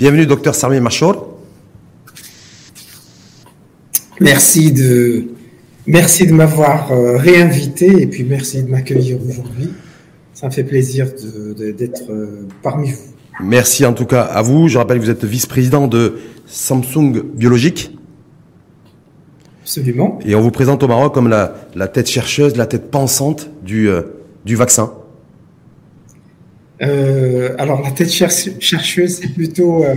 Bienvenue, docteur Sami Machour. Merci de, merci de m'avoir euh, réinvité et puis merci de m'accueillir aujourd'hui. Ça me fait plaisir d'être euh, parmi vous. Merci en tout cas à vous. Je rappelle que vous êtes vice-président de Samsung Biologique. Absolument. Et on vous présente au Maroc comme la, la tête chercheuse, la tête pensante du, euh, du vaccin. Euh, alors la tête chercheuse, c'est plutôt euh,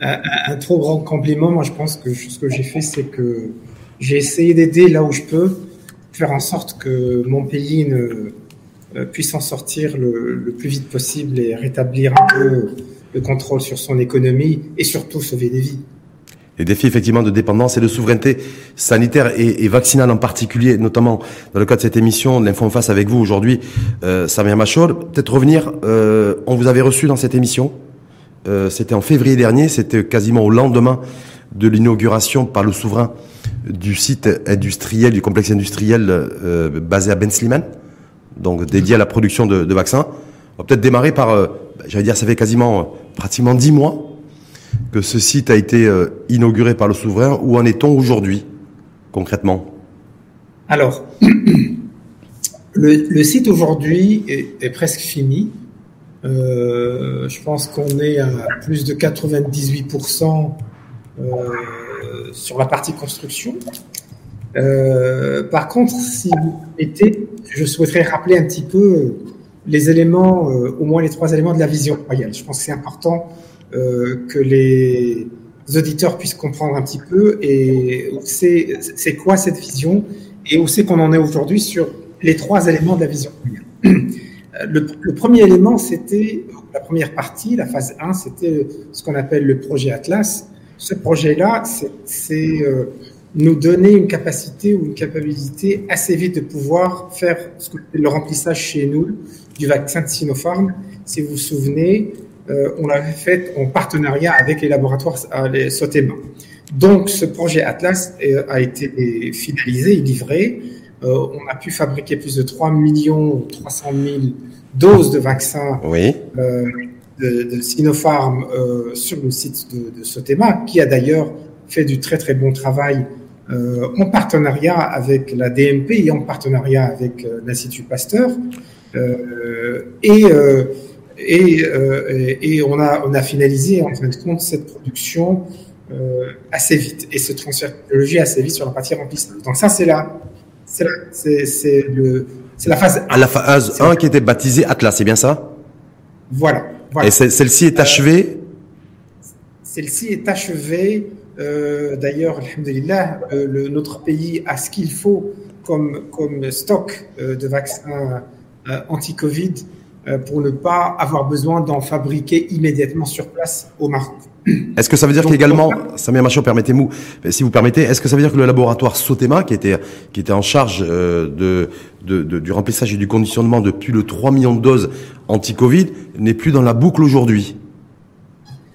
un, trop grand compliment. Moi, je pense que ce que j'ai fait, c'est que j'ai essayé d'aider là où je peux, faire en sorte que mon pays ne euh, puisse en sortir le, le, plus vite possible et rétablir un peu le contrôle sur son économie et surtout sauver des vies les défis effectivement de dépendance et de souveraineté sanitaire et, vaccinale en particulier, notamment dans le cadre de cette émission, l'info en face avec vous aujourd'hui, euh, Machol. Peut-être revenir, euh, on vous avait reçu dans cette émission, euh, c'était en février dernier, c'était quasiment au lendemain de l'inauguration par le souverain du site industriel, du complexe industriel euh, basé à Ben Sliman, donc dédié à la production de, de vaccins. On va peut-être démarrer par, j'allais dire, ça fait quasiment pratiquement dix mois que ce site a été euh, inauguré par le souverain. Où en est-on aujourd'hui, concrètement? Alors, le, site aujourd'hui est, presque fini. Euh, je pense qu'on est à plus de 98% euh, sur la partie construction. par contre, si vous permettez, je souhaiterais rappeler un petit peu les éléments, au moins les trois éléments de la vision royale. Je pense que c'est important que les auditeurs puissent comprendre un petit peu et c'est quoi cette vision et où c'est qu'on en est aujourd'hui sur les trois éléments de la vision. Le, premier élément, c'était la première partie, la phase 1, c'était ce qu'on appelle le projet Atlas. Ce projet-là, c'est euh, nous donner une capacité ou une capacité assez vite de pouvoir faire ce que, le remplissage chez nous du vaccin de Sinopharm. Si vous vous souvenez, euh, on l'avait fait en partenariat avec les laboratoires les Sotema. Donc, ce projet Atlas euh, a été finalisé et livré. Euh, on a pu fabriquer plus de 3 millions 300 000 doses de vaccins de, Sinopharm sur le site de, de, Sotema, qui a d'ailleurs fait du très très bon travail en partenariat avec la DMP et en partenariat avec l'Institut Pasteur. et euh, et, et, on, a, on a finalisé en fin de compte cette production euh, assez vite et ce transfert de technologie assez vite sur la partie remplissage. Donc ça c'est la c'est la, c'est, le c'est la phase à la phase 1 qui était baptisée Atlas, c'est bien ça? Voilà. voilà. Et celle-ci est achevée? Celle-ci est achevée. Euh, d'ailleurs, alhamdulillah, euh, le, notre pays a ce qu'il faut comme, comme stock euh, de vaccins anti-Covid euh, pour ne pas avoir besoin d'en fabriquer immédiatement sur place au Maroc. Est-ce que ça veut dire qu'également, Samir Macho, permettez-moi, si vous permettez, est-ce que ça veut dire que le laboratoire Sotema, qui était, qui était en charge euh, de, de, de, du remplissage et du conditionnement de plus de 3 millions de doses anti-Covid, n'est plus dans la boucle aujourd'hui?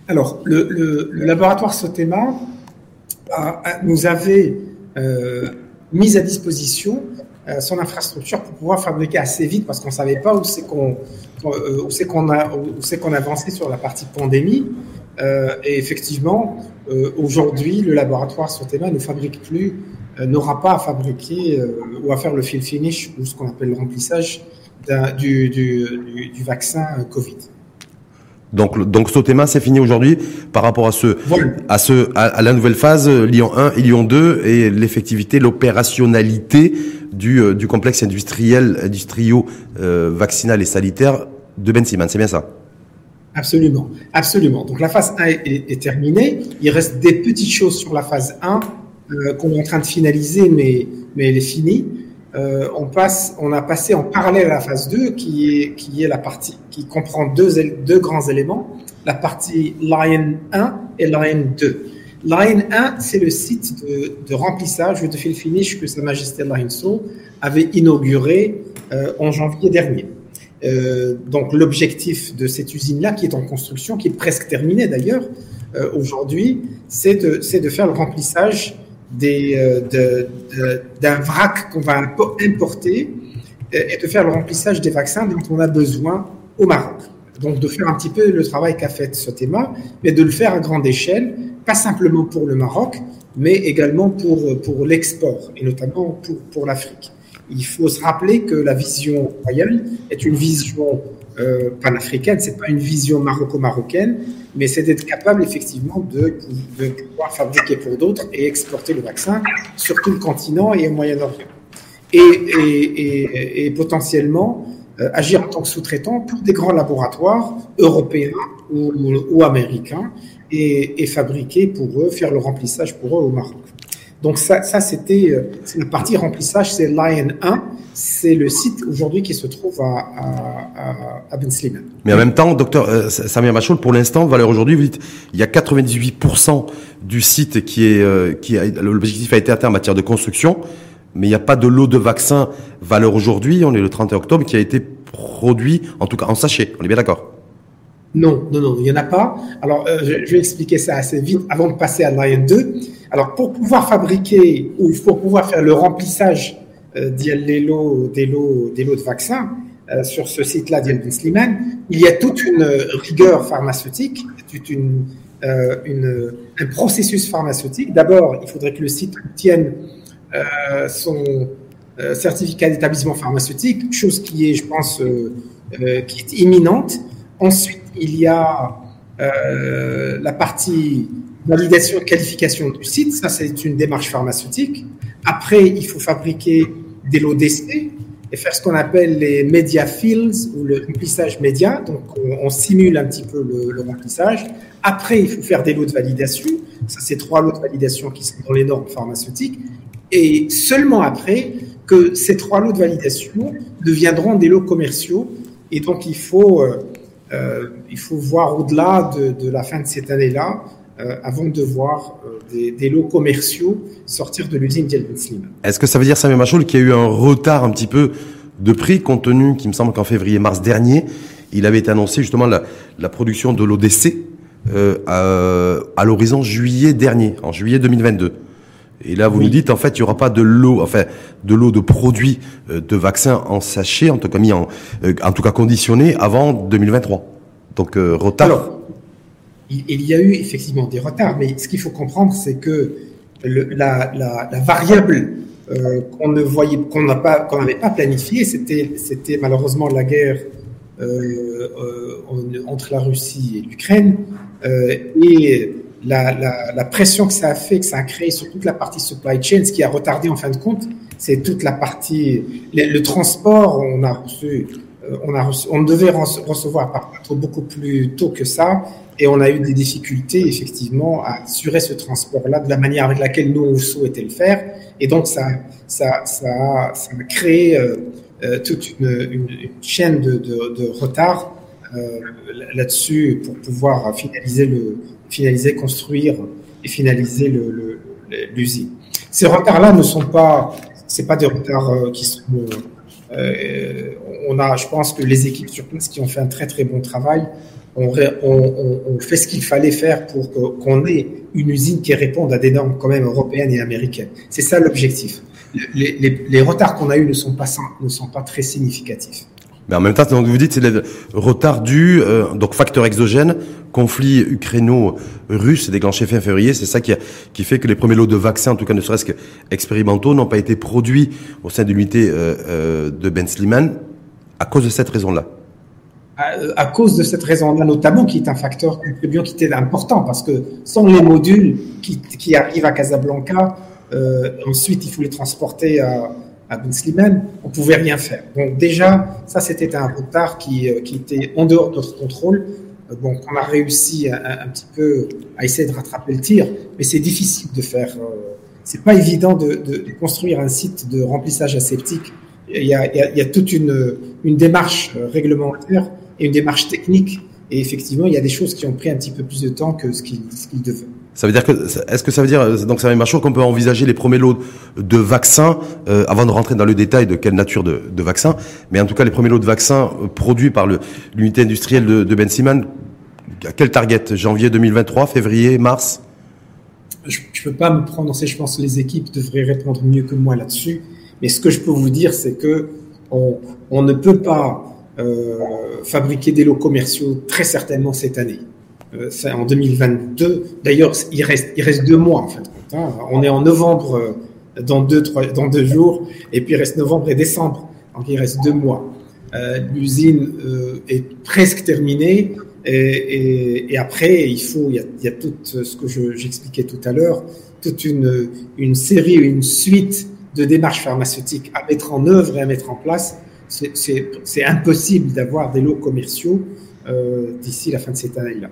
Alors, le, le, le, laboratoire Sotema nous avait euh, mis à disposition euh, son infrastructure pour pouvoir fabriquer assez vite parce qu'on savait pas où c'est qu'on euh, où c'est qu'on a où c'est qu'on avançait sur la partie pandémie euh, et effectivement euh, aujourd'hui le laboratoire Sotema ne fabrique plus n'aura pas à fabriquer ou à faire le fill finish ou ce qu'on appelle le remplissage du, du, du, vaccin Covid. Donc, donc Sotema, c'est fini aujourd'hui par rapport à ce, à ce, à, la nouvelle phase Lyon 1 et Lyon 2 et l'effectivité, l'opérationnalité du, euh, du complexe industriel, industrio, euh, vaccinal et sanitaire de Ben Siman. C'est bien ça? Absolument, absolument. Donc la phase 1 est, terminée. Il reste des petites choses sur la phase 1 euh, qu'on est en train de finaliser, mais, mais elle est finie. Euh, on a passé en parallèle à la phase 2, qui est, la partie qui comprend deux, grands éléments, la partie Line 1 et Line 2. Line 1, c'est le site de, remplissage de fill finish que Sa Majesté So avait inauguré euh, en janvier dernier. Euh, donc l'objectif de cette usine-là, qui est en construction, qui est presque terminée d'ailleurs aujourd'hui, c'est de, faire le remplissage euh, d'un vrac qu'on va importer et de faire le remplissage des vaccins dont on a besoin au Maroc. Donc de faire un petit peu le travail qu'a fait thème, mais de le faire à grande échelle, pas simplement pour le Maroc, mais également pour, pour l'export, et notamment pour, pour l'Afrique. Il faut se rappeler que la vision royale est une vision euh, panafricaine, c'est pas une vision maroco-marocaine, mais c'est d'être capable effectivement de, de pouvoir fabriquer pour d'autres et exporter le vaccin sur tout le continent et au Moyen-Orient. Et, et, et, potentiellement euh, agir en tant que sous-traitant pour des grands laboratoires européens ou, ou américains et, et, fabriquer pour eux, faire le remplissage pour eux au Maroc. Donc ça, ça c'était euh, la partie remplissage, c'est Lion 1, c'est le site aujourd'hui qui se trouve à, à, à Ben Slimane. Mais en même temps, docteur euh, Samir Machoul, pour l'instant, valeur aujourd'hui, vous dites, il y a 98% du site qui est, euh, qui l'objectif a été atteint en matière de construction, mais il n'y a pas de lot de vaccins valeur aujourd'hui, on est le 31 octobre, qui a été produit, en tout cas en sachet, on est bien d'accord? Non, non, non, il n'y en a pas. Alors, euh, je, je, vais expliquer ça assez vite avant de passer à Lion 2. Alors, pour pouvoir fabriquer ou pour pouvoir faire le remplissage euh, des lots, des lots, des lots de vaccins euh, sur ce site-là Slimane, il y a toute une rigueur pharmaceutique, toute euh, une, un processus pharmaceutique. D'abord, il faudrait que le site obtienne son certificat d'établissement pharmaceutique, chose qui est, je pense, qui est imminente. Ensuite, il y a la partie validation et qualification du site. Ça, c'est une démarche pharmaceutique. Après, il faut fabriquer des lots d'essai et faire ce qu'on appelle les media fields ou le remplissage média. Donc, on, simule un petit peu le, remplissage. Après, il faut faire des lots de validation. Ça, c'est trois lots de validation qui sont dans les normes pharmaceutiques. Et seulement après que ces trois lots de validation deviendront des lots commerciaux. Et donc, il faut euh, euh, il faut voir au-delà de, de, la fin de cette année-là, euh, avant de voir euh, des, des, lots commerciaux sortir de l'usine Dialben Slim. Est-ce que ça veut dire, Samuel Machoul, qu'il y a eu un retard un petit peu de prix, compte tenu qu'il me semble qu'en février-mars dernier, il avait été annoncé justement la, la production de l'ODC euh, à, à l'horizon juillet dernier, en juillet 2022. Et là, vous oui. nous dites, en fait, il n'y aura pas de lot, enfin, de lot de produits euh, de vaccins en sachet, en tout cas mis en, euh, en tout cas conditionné avant 2023. Donc, euh, retard. Alors, il, y a eu effectivement des retards, mais ce qu'il faut comprendre, c'est que la, variable euh, qu'on ne voyait, qu'on pas, qu'on n'avait pas planifiée, c'était, malheureusement la guerre euh, entre la Russie et l'Ukraine, et la, pression que ça a fait, que ça a créé sur toute la partie supply chain, ce qui a retardé en fin de compte, c'est toute la partie, le, transport, on a reçu, on a on devait recevoir beaucoup plus tôt que ça, et on a eu des difficultés effectivement à assurer ce transport-là de la manière avec laquelle nous on le faire, et donc ça, ça, ça, a, créé euh, euh, toute une, chaîne de, de, retard euh, là-dessus pour pouvoir finaliser le finaliser, construire et finaliser l'usine. Ces retards-là ne sont pas, pas des retards euh, qui sont. Euh, on a, je pense que les équipes sur place qui ont fait un très très bon travail, on, fait ce qu'il fallait faire pour qu'on ait une usine qui réponde à des normes quand même européennes et américaines. C'est ça l'objectif. Les, les, les, retards qu'on a eus ne sont pas ne sont pas très significatifs. Mais en même temps, donc vous dites c'est le retard dû, euh, donc facteur exogène, conflit ukraino-russe déclenché fin février, c'est ça qui, a, qui fait que les premiers lots de vaccins, en tout cas ne serait-ce qu'expérimentaux, n'ont pas été produits au sein de l'unité euh, euh, de Ben Sliman à cause de cette raison-là. À, à, cause de cette raison-là, notamment, qui est un facteur contribuant qui était important, parce que sans les modules qui, qui arrivent à Casablanca, euh, ensuite il faut les transporter à à Ben on pouvait rien faire. Donc déjà, ça c'était un retard qui, euh, qui était en dehors de notre contrôle. Donc on a réussi un, petit peu à essayer de rattraper le tir, mais c'est difficile de faire. Euh, c'est pas évident de, de, de, construire un site de remplissage aseptique. Il y a, il y a, il y a toute une, une démarche euh, réglementaire et une démarche technique. Et effectivement, il y a des choses qui ont pris un petit peu plus de temps que ce qu'ils qu devaient. Ça veut dire que, est-ce que ça veut dire, donc ça dire qu'on peut envisager les premiers lots de vaccins, euh, avant de rentrer dans le détail de quelle nature de, de vaccins, mais en tout cas les premiers lots de vaccins euh, produits par l'unité industrielle de, de Ben Siman, à quel target? Janvier 2023, février, mars? Je ne peux pas me prononcer, je pense que les équipes devraient répondre mieux que moi là-dessus, mais ce que je peux vous dire, c'est que on, on ne peut pas fabriquer des lots commerciaux très certainement cette année. C'est en 2022. D'ailleurs, il reste, deux mois en fait. Hein. On est en novembre dans deux, trois, dans deux jours, et puis il reste novembre et décembre, donc il reste deux mois. Euh, L'usine euh, est presque terminée, et, après il faut, il y a, tout ce que j'expliquais tout à l'heure, toute une, série, une suite de démarches pharmaceutiques à mettre en œuvre et à mettre en place. C'est impossible d'avoir des lots commerciaux euh, d'ici la fin de cette année-là.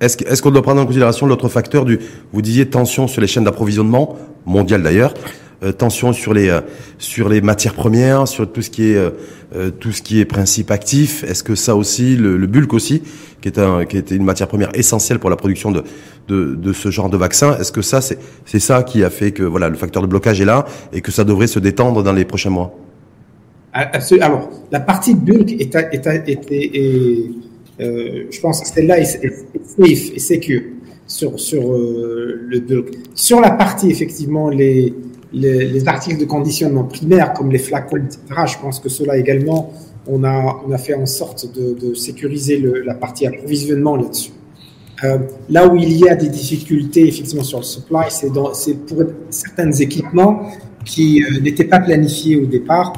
Est-ce qu'on doit prendre en considération l'autre facteur du, vous disiez tension sur les chaînes d'approvisionnement, mondiales d'ailleurs, euh, tension sur les euh, sur les matières premières, sur tout ce qui est euh, tout ce qui est principe actif? Est-ce que ça aussi, le, le, bulk aussi, qui est un qui était une matière première essentielle pour la production de de, de ce genre de vaccin, est-ce que ça c'est c'est ça qui a fait que voilà le facteur de blocage est là et que ça devrait se détendre dans les prochains mois? Alors la partie bulk est, est, est, est euh, je pense que celle-là est, safe et secure sur, sur euh, le. Sur la partie, effectivement, les, les, les, articles de conditionnement primaire, comme les flacons, etc., je pense que cela également, on a, on a fait en sorte de, de sécuriser le, la partie approvisionnement là-dessus. Euh, là où il y a des difficultés effectivement sur le supply, c'est pour certains équipements qui euh, n'étaient pas planifiés au départ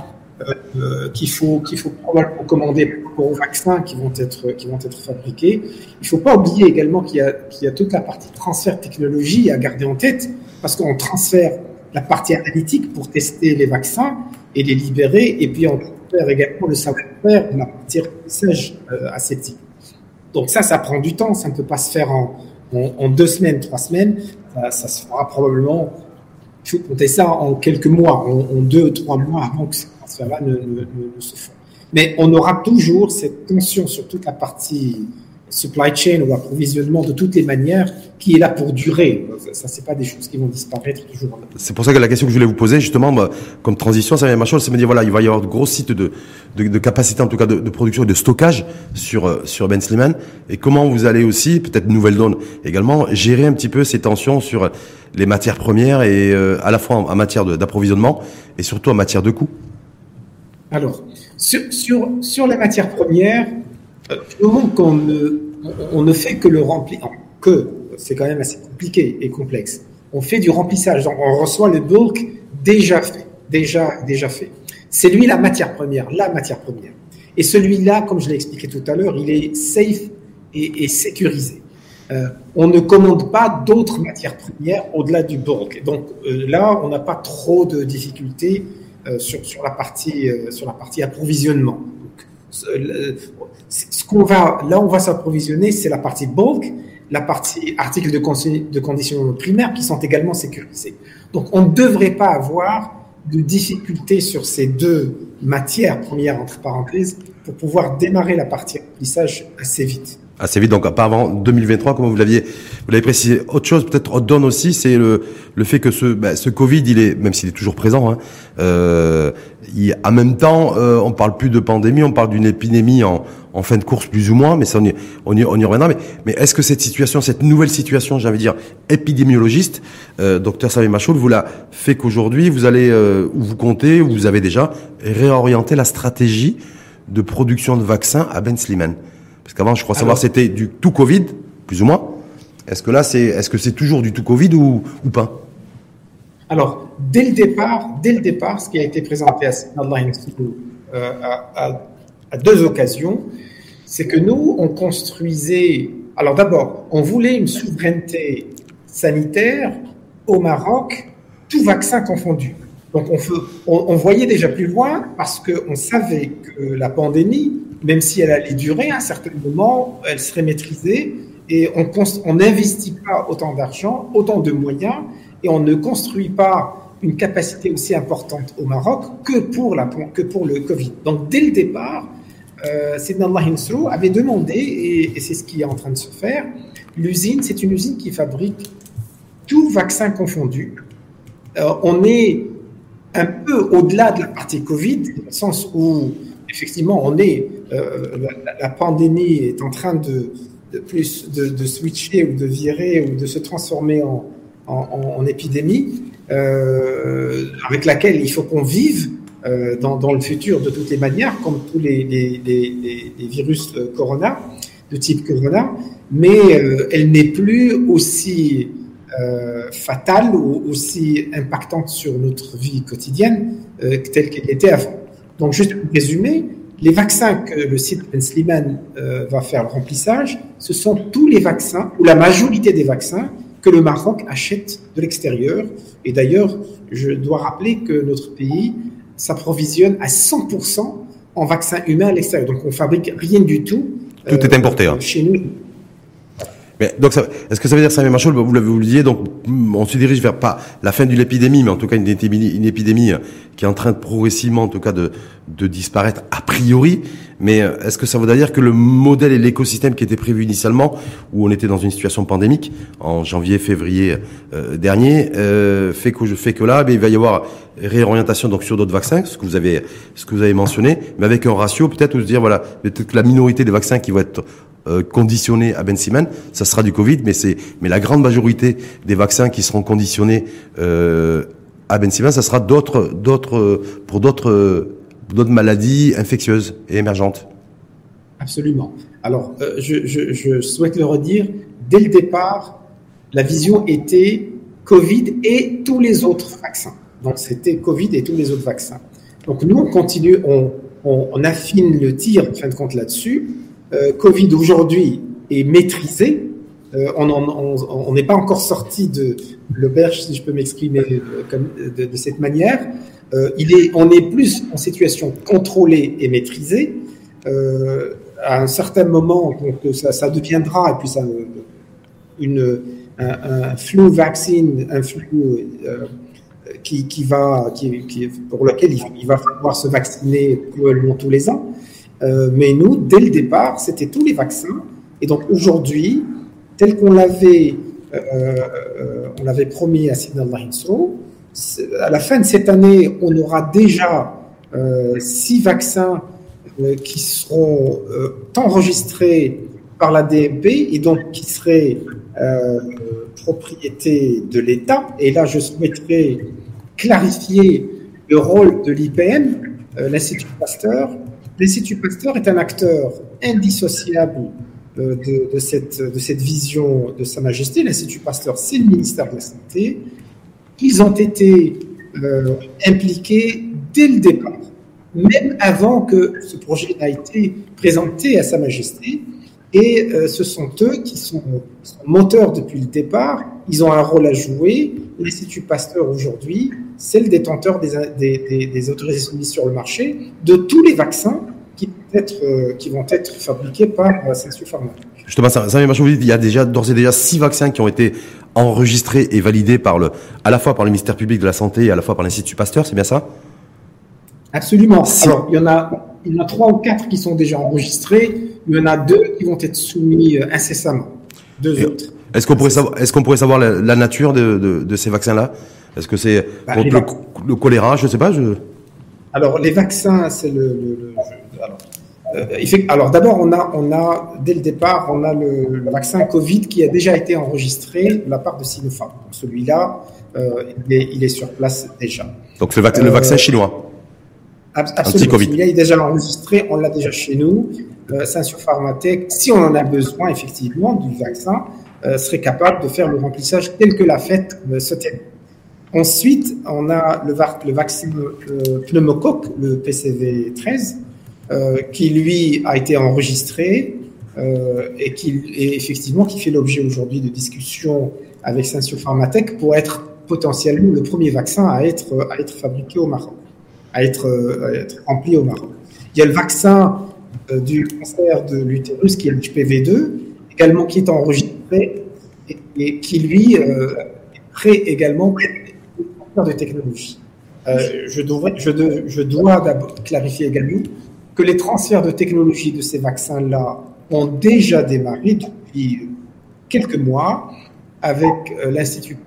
euh, qu'il faut qu'il faut probablement commander aux vaccins qui vont être qui vont être fabriqués. Il faut pas oublier également qu'il y a qu'il y a toute la partie transfert technologie à garder en tête parce qu'on transfère la partie analytique pour tester les vaccins et les libérer et puis on transfère également le savoir-faire de la partie remplissage euh, aseptique. Donc ça, ça prend du temps, ça ne peut pas se faire en, en, deux semaines, trois semaines. Ça, se fera probablement il faut compter ça en quelques mois, en, en deux, trois mois avant que transferts-là ne, ne, ne, se font. Mais on aura toujours cette tension sur toute la partie supply chain ou approvisionnement de toutes les manières qui est là pour durer. Ça, c'est pas des choses qui vont disparaître toujours. C'est pour ça que la question que je voulais vous poser, justement, bah, comme transition, ça vient ma chose, c'est me dire voilà, il va y avoir de gros sites de, de, de capacité, en tout cas de, de, production et de stockage sur euh, sur Ben Sliman, et comment vous allez aussi, peut-être nouvelle donne également, gérer un petit peu ces tensions sur les matières premières et euh, à la fois en, en matière d'approvisionnement et surtout en matière de coûts? Alors, sur, sur, sur la matière moment qu'on ne, on ne fait que le remplir, que c'est quand même assez compliqué et complexe, on fait du remplissage, donc on reçoit le bulk déjà fait, déjà, déjà fait. C'est lui la matière première, la matière première. Et celui-là, comme je l'ai expliqué tout à l'heure, il est safe et, et sécurisé. Euh, on ne commande pas d'autres matières premières au-delà du bulk. Donc euh, là, on n'a pas trop de difficultés sur, sur, la partie, euh, sur la partie approvisionnement. Donc, ce qu'on va, là, on va s'approvisionner, c'est la partie bulk, la partie articles de, de conditions primaires qui sont également sécurisés. Donc, on ne devrait pas avoir de difficultés sur ces deux matières premières, entre parenthèses, pour pouvoir démarrer la partie remplissage assez vite assez vite, donc pas avant 2023, comme vous l'aviez, vous l'avez précisé. Autre chose, peut-être donne aussi, c'est le, le fait que ce, bah, ce Covid, il est, même s'il est toujours présent, hein, euh, il, en même temps, euh, on parle plus de pandémie, on parle d'une épidémie en, en fin de course plus ou moins, mais ça on y, on y, reviendra. Mais, mais est-ce que cette situation, cette nouvelle situation, j'ai dire épidémiologiste, euh, docteur Savé Machoul, vous l'a fait qu'aujourd'hui, vous allez, euh, ou vous comptez, ou vous avez déjà réorienté la stratégie de production de vaccins à Ben Sliman parce qu'avant, je crois savoir, c'était du tout Covid, plus ou moins. Est-ce que là, c'est, est-ce que c'est toujours du tout Covid ou, ou pas? Alors, dès le départ, dès le départ, ce qui a été présenté à euh, à, à, deux occasions, c'est que nous, on construisait. Alors d'abord, on voulait une souveraineté sanitaire au Maroc, tout vaccin confondu. Donc on, on, on voyait déjà plus loin parce qu'on savait que la pandémie même si elle allait durer, à un certain moment, elle serait maîtrisée et on n'investit pas autant d'argent, autant de moyens et on ne construit pas une capacité aussi importante au Maroc que pour, la, que pour le Covid. Donc dès le départ, euh, Sidna Allah avait demandé, et, c'est ce qui est en train de se faire, l'usine, c'est une usine qui fabrique tout vaccin confondu. Euh, on est un peu au-delà de la partie Covid, dans le sens où effectivement, on est, euh, la, pandémie est en train de, plus de, switcher ou de virer ou de se transformer en, épidémie, euh, avec laquelle il faut qu'on vive dans, le futur de toutes les manières, comme tous les, virus corona, de type corona, mais elle n'est plus aussi fatale ou aussi impactante sur notre vie quotidienne telle qu'elle était avant. Donc, juste pour résumer, les vaccins que le site Ben Sliman euh, va faire le remplissage, ce sont tous les vaccins, ou la majorité des vaccins, que le Maroc achète de l'extérieur. Et d'ailleurs, je dois rappeler que notre pays s'approvisionne à 100% en vaccins humains à l'extérieur. Donc on fabrique rien du tout. Tout est importé. Hein. Chez nous. Mais donc, est-ce que ça veut dire, Samuel Marshall, vous l'avez disiez, donc on se dirige vers pas la fin de l'épidémie, mais en tout cas une épidémie, épidémie qui est en train de progressivement, en tout cas, de, de disparaître a priori. Mais euh, est-ce que ça veut dire que le modèle et l'écosystème qui était prévu initialement, où on était dans une situation pandémique en janvier, février euh, dernier, euh, fait que je fais que là, mais il va y avoir réorientation donc sur d'autres vaccins, ce que vous avez ce que vous avez mentionné, mais avec un ratio peut-être où se dire voilà peut-être que la minorité des vaccins qui vont être euh, conditionnés à Ben Simen, ça sera du Covid, mais c'est mais la grande majorité des vaccins qui seront conditionnés euh, à Ben Simen, ça sera d'autres d'autres pour d'autres d'autres maladies infectieuses et émergentes. Absolument. Alors euh, je, souhaite le redire dès le départ, la vision était Covid et tous les autres vaccins. Donc c'était Covid et tous les autres vaccins. Donc nous on continue, on, affine le tir en fin de compte là-dessus Covid aujourd'hui est maîtrisé. Euh, on n'est pas encore sorti de l'auberge, si je peux m'exprimer euh, de, cette manière. il est, on est plus en situation contrôlée et maîtrisée. à un certain moment, ça, deviendra, et puis ça, une, un, un flu vaccine, un flou qui, va, qui, pour lequel il, il, va falloir se vacciner probablement tous les ans. Euh, mais nous, dès le départ, c'était tous les vaccins. Et donc aujourd'hui, tel qu'on l'avait, euh, euh, on l'avait promis à Sidney Hinsro, à la fin de cette année, on aura déjà six vaccins qui seront enregistrés par la DMP et donc qui seraient propriété de l'État. Et là, je souhaiterais clarifier le rôle de l'IPM, l'Institut Pasteur, L'Institut Pasteur est un acteur indissociable euh, de, cette, vision de Sa Majesté. L'Institut Pasteur, c'est le ministère de la Santé. Ils ont été euh, impliqués dès le départ, même avant que ce projet n'a été présenté à Sa Majesté. Et euh, ce sont eux qui sont, moteurs depuis le départ. Ils ont un rôle à jouer. L'Institut Pasteur aujourd'hui, c'est le détenteur des, des, des, autorisations mises sur le marché de tous les vaccins qui, être, euh, qui vont être fabriqués par euh, Sensio Pharma. Justement, ça, ça il y a déjà d'ores et déjà six vaccins qui ont été enregistrés et validés par le, à la fois par le ministère public de la Santé et à la fois par l'Institut Pasteur, c'est bien ça? Absolument. Alors, il y en a il y en a trois ou quatre qui sont déjà enregistrés. Il y en a deux qui vont être soumis euh, incessamment. Deux autres. Est-ce qu'on pourrait savoir, est-ce qu'on pourrait savoir la, nature de, de, de ces vaccins-là? Est-ce que c'est bah, contre le, choléra Je ne sais pas. Je... Alors, les vaccins, c'est le. le, alors, euh, alors d'abord, on a, on a, dès le départ, on a le, vaccin Covid qui a déjà été enregistré de la part de Sinopharm. Celui-là, euh, il, est, il, est, sur place déjà. Donc, le, le vaccin chinois Absolument. Il est déjà enregistré, on l'a déjà chez nous. Euh, sur Pharmatech, si on en a besoin effectivement du vaccin, euh, serait capable de faire le remplissage tel que l'a fait euh, ce thème. Ensuite, on a le, vaccin pneumocoque, le PCV13, euh, qui lui a été enregistré euh, et qui effectivement qui fait l'objet aujourd'hui de discussions avec Sensio Pharmatech pour être potentiellement le premier vaccin à être à fabriqué au Maroc à être, être rempli au Maroc. Il y a le vaccin euh, du cancer de l'utérus qui est le HPV2, également qui est enregistré et, qui lui est prêt également de technologie. je, devrais, je, dois d'abord clarifier également que les transferts de technologie de ces vaccins-là ont déjà démarré depuis quelques mois avec l'Institut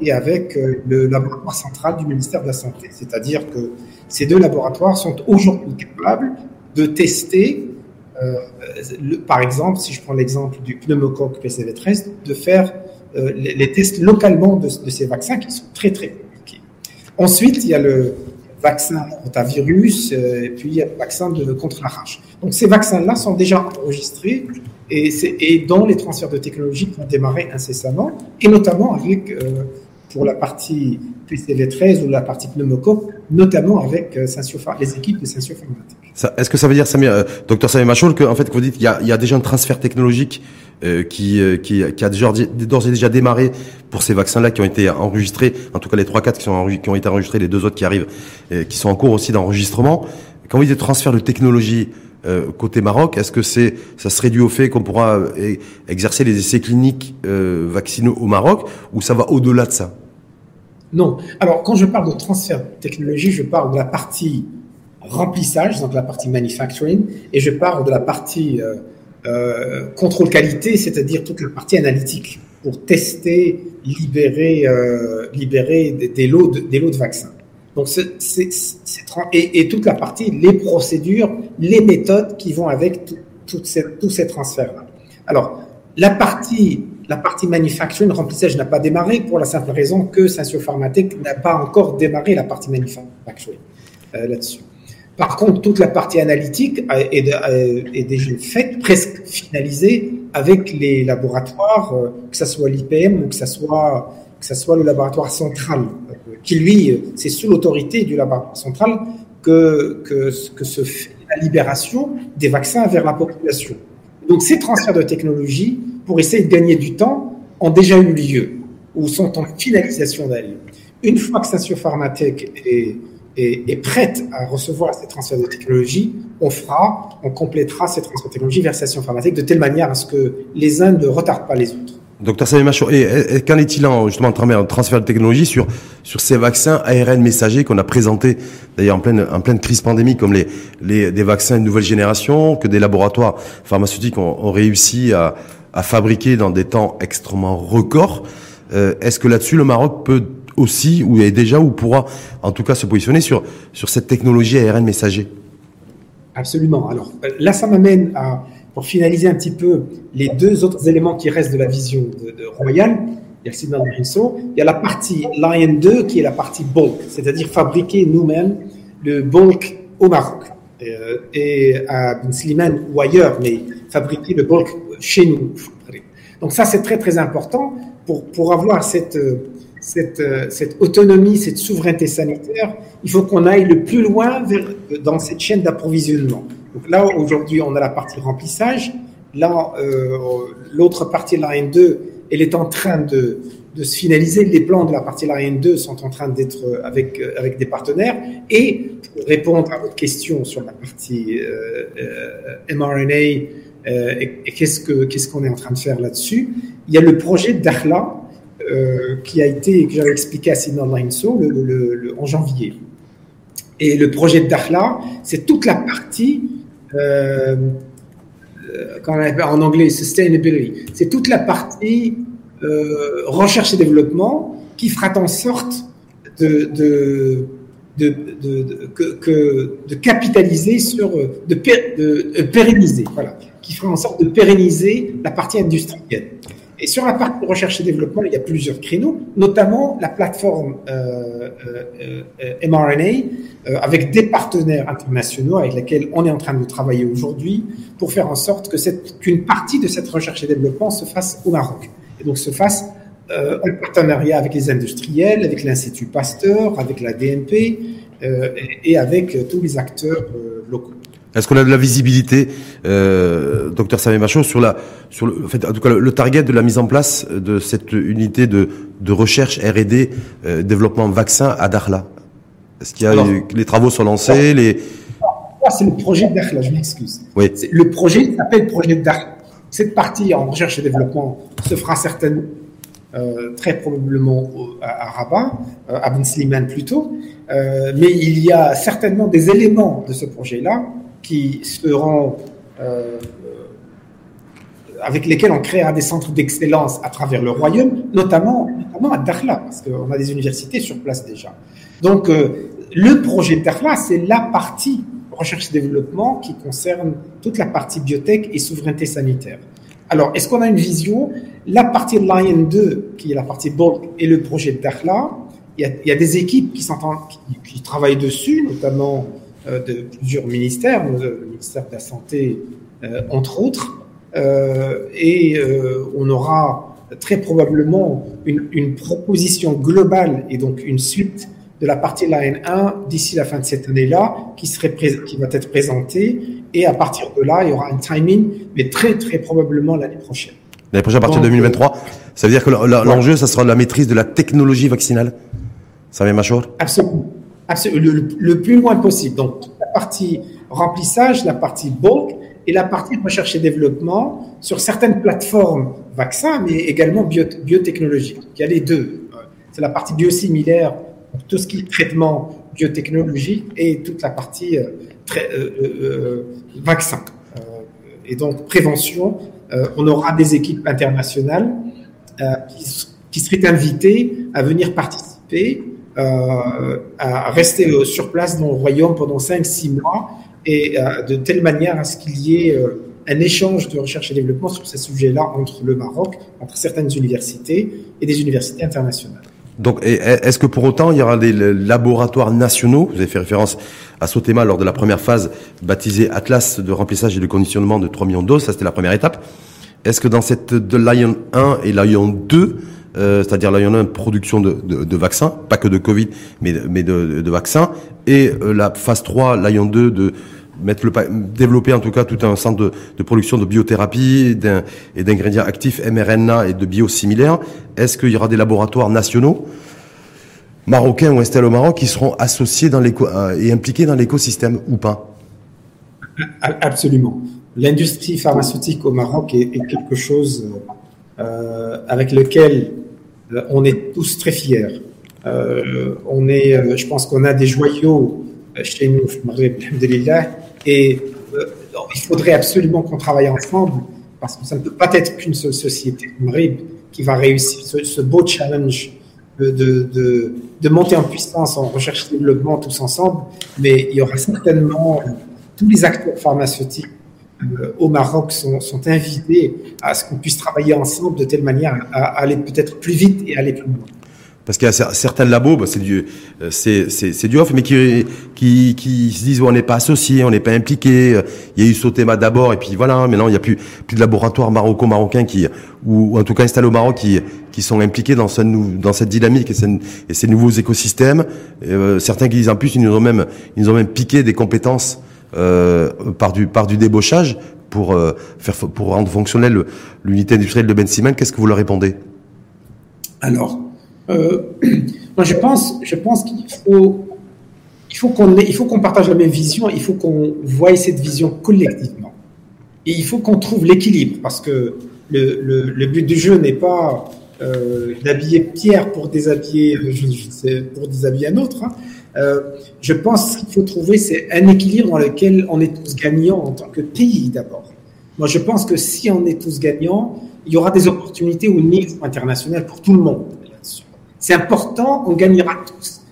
et avec euh, le laboratoire central du ministère de la Santé. C'est-à-dire que ces deux laboratoires sont aujourd'hui capables de tester, euh, par exemple, si je prends l'exemple du pneumocoque PCV13, de faire euh, les, tests localement de, ces vaccins qui sont très très. Ensuite, il y a le, vaccin rotavirus, euh, et puis vaccin de, contre la rage. Donc ces vaccins-là sont déjà enregistrés et, et dont les transferts de technologie vont démarrer incessamment, et notamment avec, euh, pour la partie PCV13 ou la partie pneumocoque, notamment avec euh, les équipes de Sensio Est-ce que ça veut dire, Samir, docteur Samir Machol, que en fait, vous dites qu'il y a, il y a déjà un transfert technologique euh, qui, euh, qui, qui, a d'ores et déjà démarré pour ces vaccins-là qui ont été enregistrés, en tout cas les 3-4 qui, ont été enregistrés, les deux autres qui arrivent, qui sont en cours aussi d'enregistrement. Quand vous dites transfert de technologie euh, côté Maroc, est-ce que c'est ça serait dû au fait qu'on pourra exercer les essais cliniques vaccinaux au Maroc ou ça va au-delà de ça? Non. Alors quand je parle de transfert de technologie, je parle de la partie remplissage, donc la partie manufacturing, et je parle de la partie euh, contrôle qualité, c'est-à-dire toute la partie analytique pour tester, libérer, euh, libérer des, lots de, des lots de vaccins. Donc, c'est, et, et, toute la partie, les procédures, les méthodes qui vont avec tout, ces, tous ces transferts-là. Alors, la partie, la partie manufacturing, remplissage n'a pas démarré pour la simple raison que Sensio Pharmatech n'a pas encore démarré la partie manufacturing euh, là-dessus. Par contre, toute la partie analytique est, déjà faite, presque finalisée, avec les laboratoires, euh, que ce soit l'IPM ou que ce soit, ce soit le laboratoire central, euh, qui lui, c'est sous l'autorité du laboratoire central que, se fait la libération des vaccins vers la population. Donc ces transferts de technologie, pour essayer de gagner du temps, ont déjà eu lieu ou sont en finalisation d'ailleurs. Une fois que Station Pharmatech est est, prête à recevoir ces transferts de technologie, on fera, on complétera ces transferts de technologie vers station informatique de telle manière à ce que les uns ne retardent pas les autres. Docteur Salim et, qu'en est-il en, justement en transfert de technologie sur, sur ces vaccins ARN messagers qu'on a présentés d'ailleurs en pleine, crise pandémique comme les, des vaccins de nouvelle génération que des laboratoires pharmaceutiques ont, réussi à, à fabriquer dans des temps extrêmement records. Euh, Est-ce que là-dessus le Maroc peut aussi, ou est déjà, ou pourra en tout cas se positionner sur, sur cette technologie ARN messager Absolument. Alors là, ça m'amène à, pour finaliser un petit peu les deux autres éléments qui restent de la vision de, Royal, il y a le de il y a la partie Lion 2 qui est la partie bulk, c'est-à-dire fabriquer nous-mêmes le bulk au Maroc euh, et à Ben Slimane ou ailleurs, mais fabriquer le bulk chez nous. Donc ça, c'est très très important pour, pour avoir cette, euh, cette, euh, cette, autonomie, cette souveraineté sanitaire, il faut qu'on aille le plus loin vers, dans cette chaîne d'approvisionnement. Donc là, aujourd'hui, on a la partie remplissage. Là, euh, l'autre partie de la 2 elle est en train de, de, se finaliser. Les plans de la partie de la 2 sont en train d'être avec, euh, avec des partenaires. Et pour répondre à votre question sur la partie euh, mRNA, et, qu'est-ce qu'on qu'est-ce qu'on est en train de faire là-dessus, il y a le projet d'Akhla, euh, qui a été, que j'avais expliqué à le, le, en janvier. Et le projet de Dakhla, c'est toute la partie, euh, euh en anglais sustainability, c'est toute la partie recherche et développement qui fera en sorte de, capitaliser sur, de, pérenniser, voilà, qui fera en sorte de pérenniser la partie industrielle. Et sur la partie recherche et développement, il y a plusieurs créneaux, notamment la plateforme euh, euh, euh mRNA euh, avec des partenaires internationaux avec lesquels on est en train de travailler aujourd'hui pour faire en sorte que qu'une partie de cette recherche et développement se fasse au Maroc et donc se fasse euh, en partenariat avec les industriels, avec l'Institut Pasteur, avec la DNP et avec tous les acteurs locaux. Est-ce qu'on a de la visibilité, euh, docteur Samé Macho, sur la, sur le, en, fait, en tout cas, le target de la mise en place de cette unité de, de recherche R&D, euh, développement vaccin à Dakhla? Est-ce qu'il y a les travaux sont lancés les... C'est le projet Dakhla, je m'excuse. Oui. Le projet s'appelle projet Dakhla. Cette partie en recherche et développement se fera certainement euh, très probablement à, Rabat, euh, à Ben Slimane plutôt, mais il y a certainement des éléments de ce projet-là qui seront euh, avec lesquels on créera des centres d'excellence à travers le royaume, notamment, notamment à Dakhla, parce qu'on a des universités sur place déjà. Donc, euh, le projet Dakhla, c'est la partie recherche et développement qui concerne toute la partie biotech et souveraineté sanitaire. Alors, est-ce qu'on a une vision? La partie Lion 2, qui est la partie bulk, et le projet Dakhla, il y a, des équipes qui, qui, qui travaillent dessus, notamment de plusieurs ministères, le ministère de la Santé, entre autres. et on aura très probablement une, une, proposition globale et donc une suite de la partie Line 1 d'ici la fin de cette année-là qui, serait qui va être présentée. Et à partir de là, il y aura un timing, mais très, très probablement l'année prochaine. L'année prochaine, à partir de 2023 Ça veut dire que l'enjeu, ça sera la maîtrise de la technologie vaccinale Ça vient, Machor Absolument. Le, plus loin possible. Donc, la partie remplissage, la partie bulk et la partie recherche et développement sur certaines plateformes vaccins, mais également bio, biotechnologiques. Il y a les deux. C'est la partie biosimilaire tout ce qui est traitement biotechnologie et toute la partie euh, très, euh, euh, vaccin. et donc prévention, on aura des équipes internationales qui, qui, seraient invitées à venir participer, à rester sur place dans le royaume pendant 5-6 mois et de telle manière à ce qu'il y ait un échange de recherche et développement sur ces sujets-là entre le Maroc, entre certaines universités et des universités internationales. Donc, est-ce que pour autant, il y aura des laboratoires nationaux Vous avez fait référence à Sotema lors de la première phase baptisée Atlas de remplissage et de conditionnement de 3 millions de. Ça, c'était la première étape. Est-ce que dans cette de Lion 1 et Lion 2, euh, c'est-à-dire Lion 1 production de, vaccins, pas que de Covid, mais, de, vaccins, et euh, la phase 3, Lion 2 de développer en tout cas tout un centre de, production de biothérapie et d'ingrédients actifs mRNA et de biosimilaires. Est-ce qu'il y aura des laboratoires nationaux marocains ou installés au Maroc qui seront associés euh, et impliqués dans l'écosystème ou pas? Absolument. L'industrie pharmaceutique au Maroc est, quelque chose avec lequel euh, on est tous très fiers. on est, je pense qu'on a des joyaux chez nous, et euh, il faudrait absolument qu'on travaille ensemble parce que ça ne peut pas être qu'une seule société qui va réussir ce, beau challenge de, de, de, monter en puissance en recherche et développement tous ensemble. Mais il y aura certainement tous les acteurs pharmaceutiques euh, au Maroc sont, sont, invités à ce qu'on puisse travailler ensemble de telle manière à aller peut-être plus vite et aller plus loin parce qu'il y a certains labos, bah, c'est du, euh, du off, mais qui, qui, qui se disent on n'est pas associé, on n'est pas impliqué. Il y a eu Sotema d'abord, et puis voilà. Maintenant, il n'y a plus, plus de laboratoires maroco-marocains qui, ou, en tout cas installés au Maroc, qui, qui sont impliqués dans, ce, dans cette dynamique et, ces nouveaux écosystèmes. Euh, certains qui disent en plus, ils nous ont même, ils nous ont même piqué des compétences euh, par du, par débauchage pour euh, faire, pour rendre fonctionnelle l'unité industrielle de Ben Simen. Qu'est-ce que vous leur répondez? Alors euh, je pense, je pense qu'il faut, qu'on partage la même vision. Il faut qu'on voie cette vision collectivement. Et il faut qu'on trouve l'équilibre parce que le, but du jeu n'est pas euh, d'habiller Pierre pour déshabiller, euh, pour déshabiller un autre. Hein. Euh, je pense qu'il faut trouver c'est un équilibre dans lequel on est tous gagnants en tant que pays d'abord. Moi, je pense que si on est tous gagnants, il y aura des opportunités au niveau international pour tout le monde. C'est important, on gagnera tous.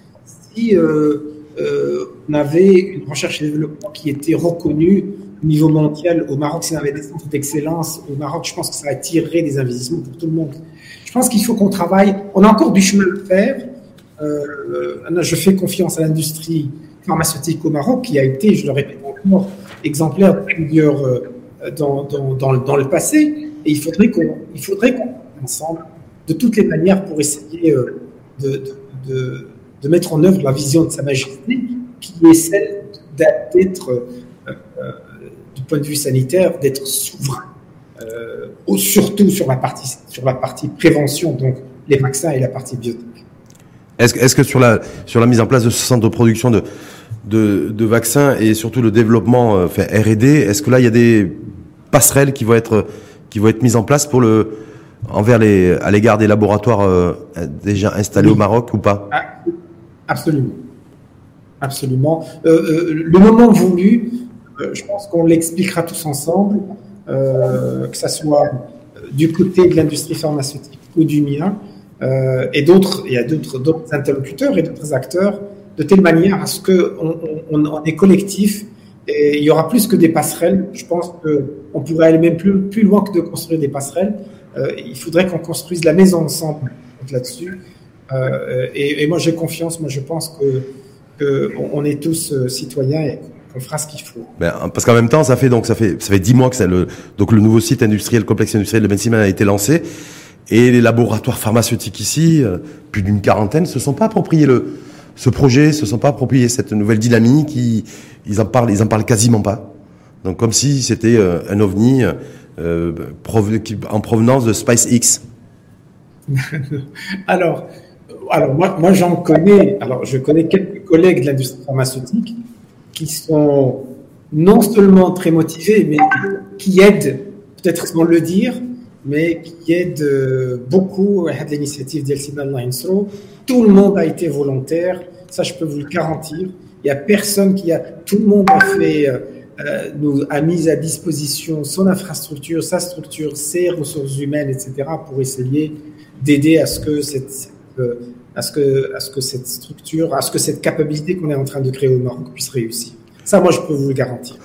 Si euh, euh, on avait une recherche et développement qui était reconnue au niveau mondial au Maroc, si on avait des centres d'excellence au Maroc, je pense que ça attirerait des investissements pour tout le monde. Je pense qu'il faut qu'on travaille. On a encore du chemin à faire. Euh, je fais confiance à l'industrie pharmaceutique au Maroc, qui a été, je le répète encore, exemplaire plusieurs, euh, dans, dans, le passé. Et il faudrait qu'on, il ensemble de toutes les manières pour essayer euh, de, de, de, mettre en œuvre la vision de Sa Majesté, qui est celle d'être, euh, euh, du point de vue sanitaire, d'être souverain, surtout sur la, partie, sur la partie prévention, donc les vaccins et la partie biotech. Est-ce, est que sur la, sur la mise en place de ce centre de production de, de, de vaccins et surtout le développement enfin, R&D, est-ce que là il y a des passerelles qui vont être qui vont être mises en place pour le envers les, à l'égard des laboratoires euh, déjà installés au Maroc ou pas? Ah, Absolument. Absolument. Euh, euh, le moment voulu, je pense qu'on l'expliquera tous ensemble, que ce soit du côté de l'industrie pharmaceutique ou du mien, et d'autres, il y a d'autres, interlocuteurs et d'autres acteurs, de telle manière à ce qu'on on, on, est collectif et il y aura plus que des passerelles. Je pense qu'on pourrait aller même plus, plus loin que de construire des passerelles. Euh, il faudrait qu'on construise la maison ensemble là-dessus. et, et, moi, j'ai confiance. Moi, je pense que, que on est tous citoyens et on fera ce qu'il faut. Ben, parce qu'en même temps, ça fait donc ça fait ça fait dix mois que c'est le donc le nouveau site industriel complexe industriel de Bensiman a été lancé et les laboratoires pharmaceutiques ici, euh, plus d'une quarantaine, se sont pas appropriés le ce projet, se sont pas appropriés cette nouvelle dynamique. Ils, ils en parlent, ils en parlent quasiment pas. Donc comme si c'était euh, un ovni euh, en provenance de SpaceX. alors, alors moi, moi j'en connais. Alors je connais quelques collègues de l'industrie pharmaceutique qui sont non seulement très motivés, mais qui aident, peut-être sans le dire, mais qui euh, beaucoup à l'initiative d'Elsiman Linesro. Tout le monde a été volontaire, ça je peux vous le garantir. Il n'y a personne qui a, tout le monde a fait, euh, euh, nous a mis à disposition son infrastructure, sa structure, ses ressources humaines, etc., pour essayer d'aider à ce que cette, à ce que, à ce que cette structure, à ce que cette capacité qu'on est en train de créer au Maroc puisse réussir. Ça, moi, je peux vous le garantir.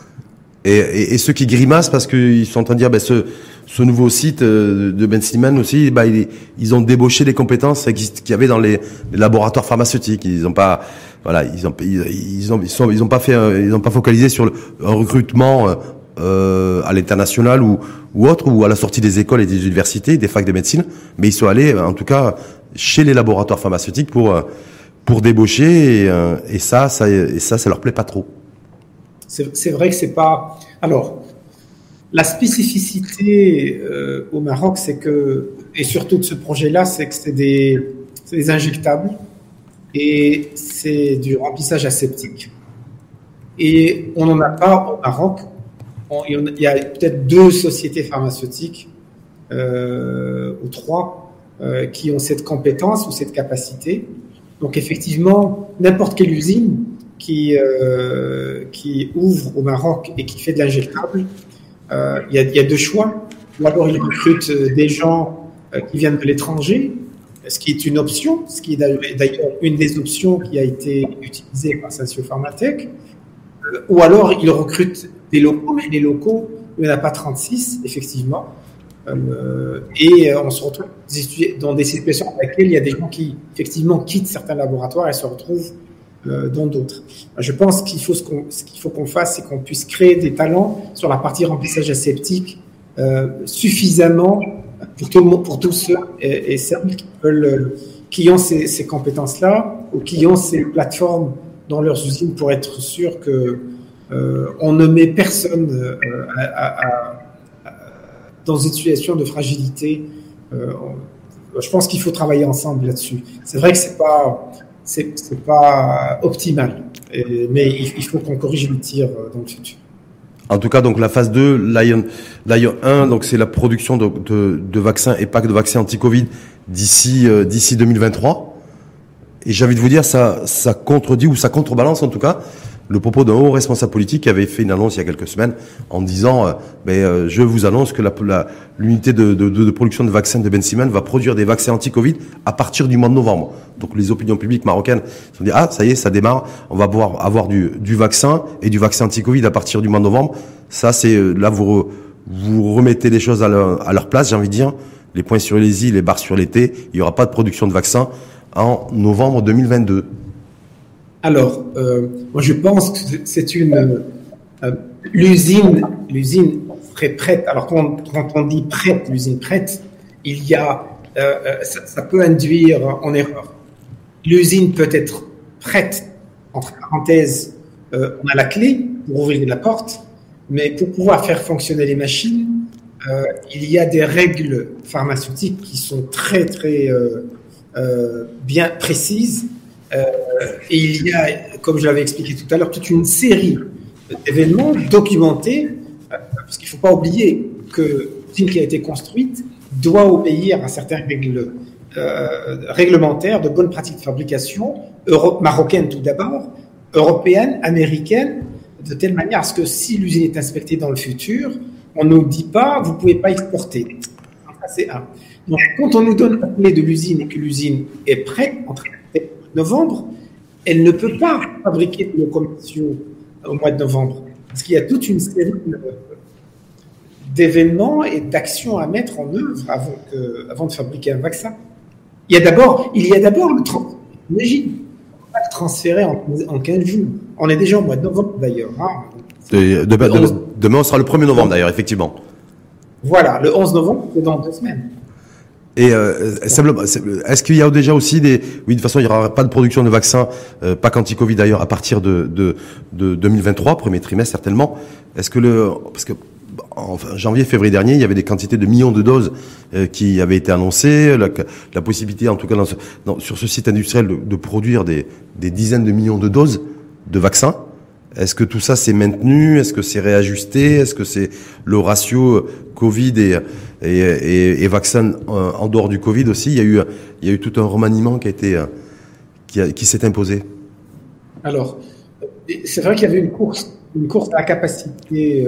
Et, et, ceux qui grimacent parce qu'ils sont en train de dire, ben, ce, ce nouveau site euh, de Ben Slimane aussi, bah, ils, ils, ont débauché les compétences qu'il y avait dans les, laboratoires pharmaceutiques. Ils n'ont pas, voilà, ils ont, ils, ont, ils, sont, ils ont pas fait, ils ont pas focalisé sur le, un recrutement euh, euh, à l'international ou, ou autre, ou à la sortie des écoles et des universités, des facs de médecine, mais ils sont allés, en tout cas, chez les laboratoires pharmaceutiques pour euh, pour débaucher et, euh, et ça, ça et ça, ça leur plaît pas trop. C'est vrai que c'est pas. Alors, la spécificité euh, au Maroc, c'est que et surtout de ce projet-là, c'est que c'est des, injectables et c'est du remplissage aseptique. Et on n'en a pas au Maroc. il y a peut-être deux sociétés pharmaceutiques euh, ou trois euh, qui ont cette compétence ou cette capacité. Donc effectivement, n'importe quelle usine qui, euh, qui ouvre au Maroc et qui fait de l'injectable, euh, il y, a deux choix. Ou alors ils recrutent des gens qui viennent de l'étranger, ce qui est une option, ce qui est d'ailleurs une des options qui a été utilisée par Sensio Pharmatech. Ou alors ils recrutent des locaux, mais les locaux, il n'y en a pas 36, effectivement. Euh, et euh, on se retrouve dans des situations dans lesquelles il y a des gens qui effectivement quittent certains laboratoires et se retrouvent euh, dans d'autres. Je pense qu'il faut ce qu'il faut qu'on fasse, c'est qu'on puisse créer des talents sur la partie remplissage aseptique suffisamment pour tout pour tous ceux et, celles qui qui ont ces, ces compétences-là ou qui ont ces plateformes dans leurs usines pour être sûr que on ne met personne dans une situation de fragilité. Euh, je pense qu'il faut travailler ensemble là-dessus. C'est vrai que c'est pas c'est pas optimal, mais il, faut qu'on corrige le tir euh, dans le futur. En tout cas, donc la phase 2, Lion, Lion 1, donc c'est la production de, de, de, vaccins et que de vaccins anti-Covid d'ici euh, d'ici 2023. Et j'ai envie de vous dire, ça, ça contredit ou ça contrebalance en tout cas le propos d'un haut responsable politique qui avait fait une annonce il y a quelques semaines en disant euh, euh, je vous annonce que l'unité de, production de vaccins de Ben Simen va produire des vaccins anti-Covid à partir du mois de novembre. Donc les opinions publiques marocaines se sont dit ah ça y est ça démarre, on va pouvoir avoir du, vaccin et du vaccin anti-Covid à partir du mois de novembre. Ça c'est euh, là vous remettez les choses à leur, place, j'ai envie de dire les points sur les i, les barres sur t. Il n'y aura pas de production de vaccins en novembre 2022. Alors, euh, je pense que c'est une euh, l'usine, l'usine serait prête. Alors quand, on dit prête, l'usine prête, il y a, euh, ça, peut induire en erreur. L'usine peut être prête, entre parenthèses, on a la clé pour ouvrir la porte, mais pour pouvoir faire fonctionner les machines, il y a des règles pharmaceutiques qui sont très très bien précises et il y a, comme je l'avais expliqué tout à l'heure, toute une série d'événements documentés, euh, parce qu'il ne faut pas oublier que l'usine qui a été construite doit obéir à certaines règles euh, réglementaires de bonnes pratiques de fabrication, Europe, marocaine tout d'abord, européenne, américaine, de telle manière à ce que si l'usine est inspectée dans le futur, on ne nous dit pas, vous ne pouvez pas exporter. C'est un. Donc, quand on nous donne la clé de l'usine et que l'usine est prête, en novembre, elle ne peut pas fabriquer de locomotion au mois de novembre. Parce qu'il y a toute une série d'événements et d'actions à mettre en œuvre avant, avant de fabriquer un vaccin. Il y a d'abord, il y a d'abord le Imagine, on va le transférer en, en 15 jours. On est déjà au mois de novembre d'ailleurs. Hein. demain, on sera le 1er novembre d'ailleurs, effectivement. Voilà, le 11 novembre, c'est dans deux semaines. Et euh, est-ce qu'il y a déjà aussi des... Oui, de toute façon, il n'y aura pas de production de vaccins, euh, pas qu'anti-Covid d'ailleurs, à partir de, de, de 2023, premier trimestre certainement. Est-ce que le... Parce que en janvier, février dernier, il y avait des quantités de millions de doses euh, qui avaient été annoncées, la, la, possibilité, en tout cas dans sur ce site industriel, de, de produire des, des, dizaines de millions de doses de vaccins. Est-ce que tout ça s'est maintenu? Est-ce que c'est réajusté? Est-ce que c'est le ratio euh, Covid et, et, et, vaccin euh, en dehors du Covid aussi? Il y a eu, il y a eu tout un remaniement qui euh, qui, s'est imposé. Alors, c'est vrai qu'il y avait une course, une course à la capacité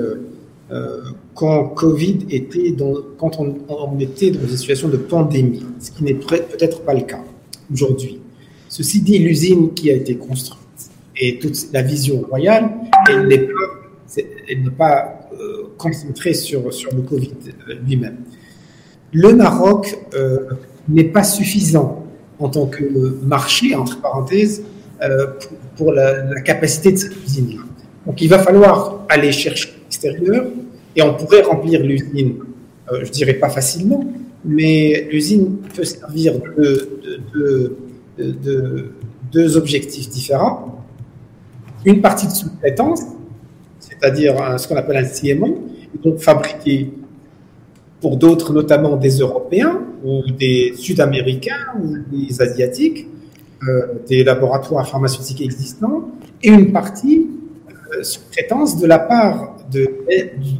quand Covid était dans, quand on, on, était dans une situation de pandémie, ce qui n'est peut-être pas le cas aujourd'hui. Ceci dit, l'usine qui a été construite et toute la vision royale, elle n'est pas, euh, concentrée sur, le Covid lui-même. Le Maroc euh, n'est pas suffisant en tant que marché, entre parenthèses, euh, pour, la, capacité de cette usine-là. Donc il va falloir aller chercher l'extérieur et on pourrait remplir l'usine, je dirais pas facilement, mais l'usine peut servir de deux objectifs différents une partie de sous-traitance, c'est-à-dire ce qu'on appelle un CMO, donc fabriqué pour d'autres, notamment des Européens ou des Sud-Américains ou des Asiatiques, euh, des laboratoires pharmaceutiques existants, et une partie euh, sous-traitance de la part de,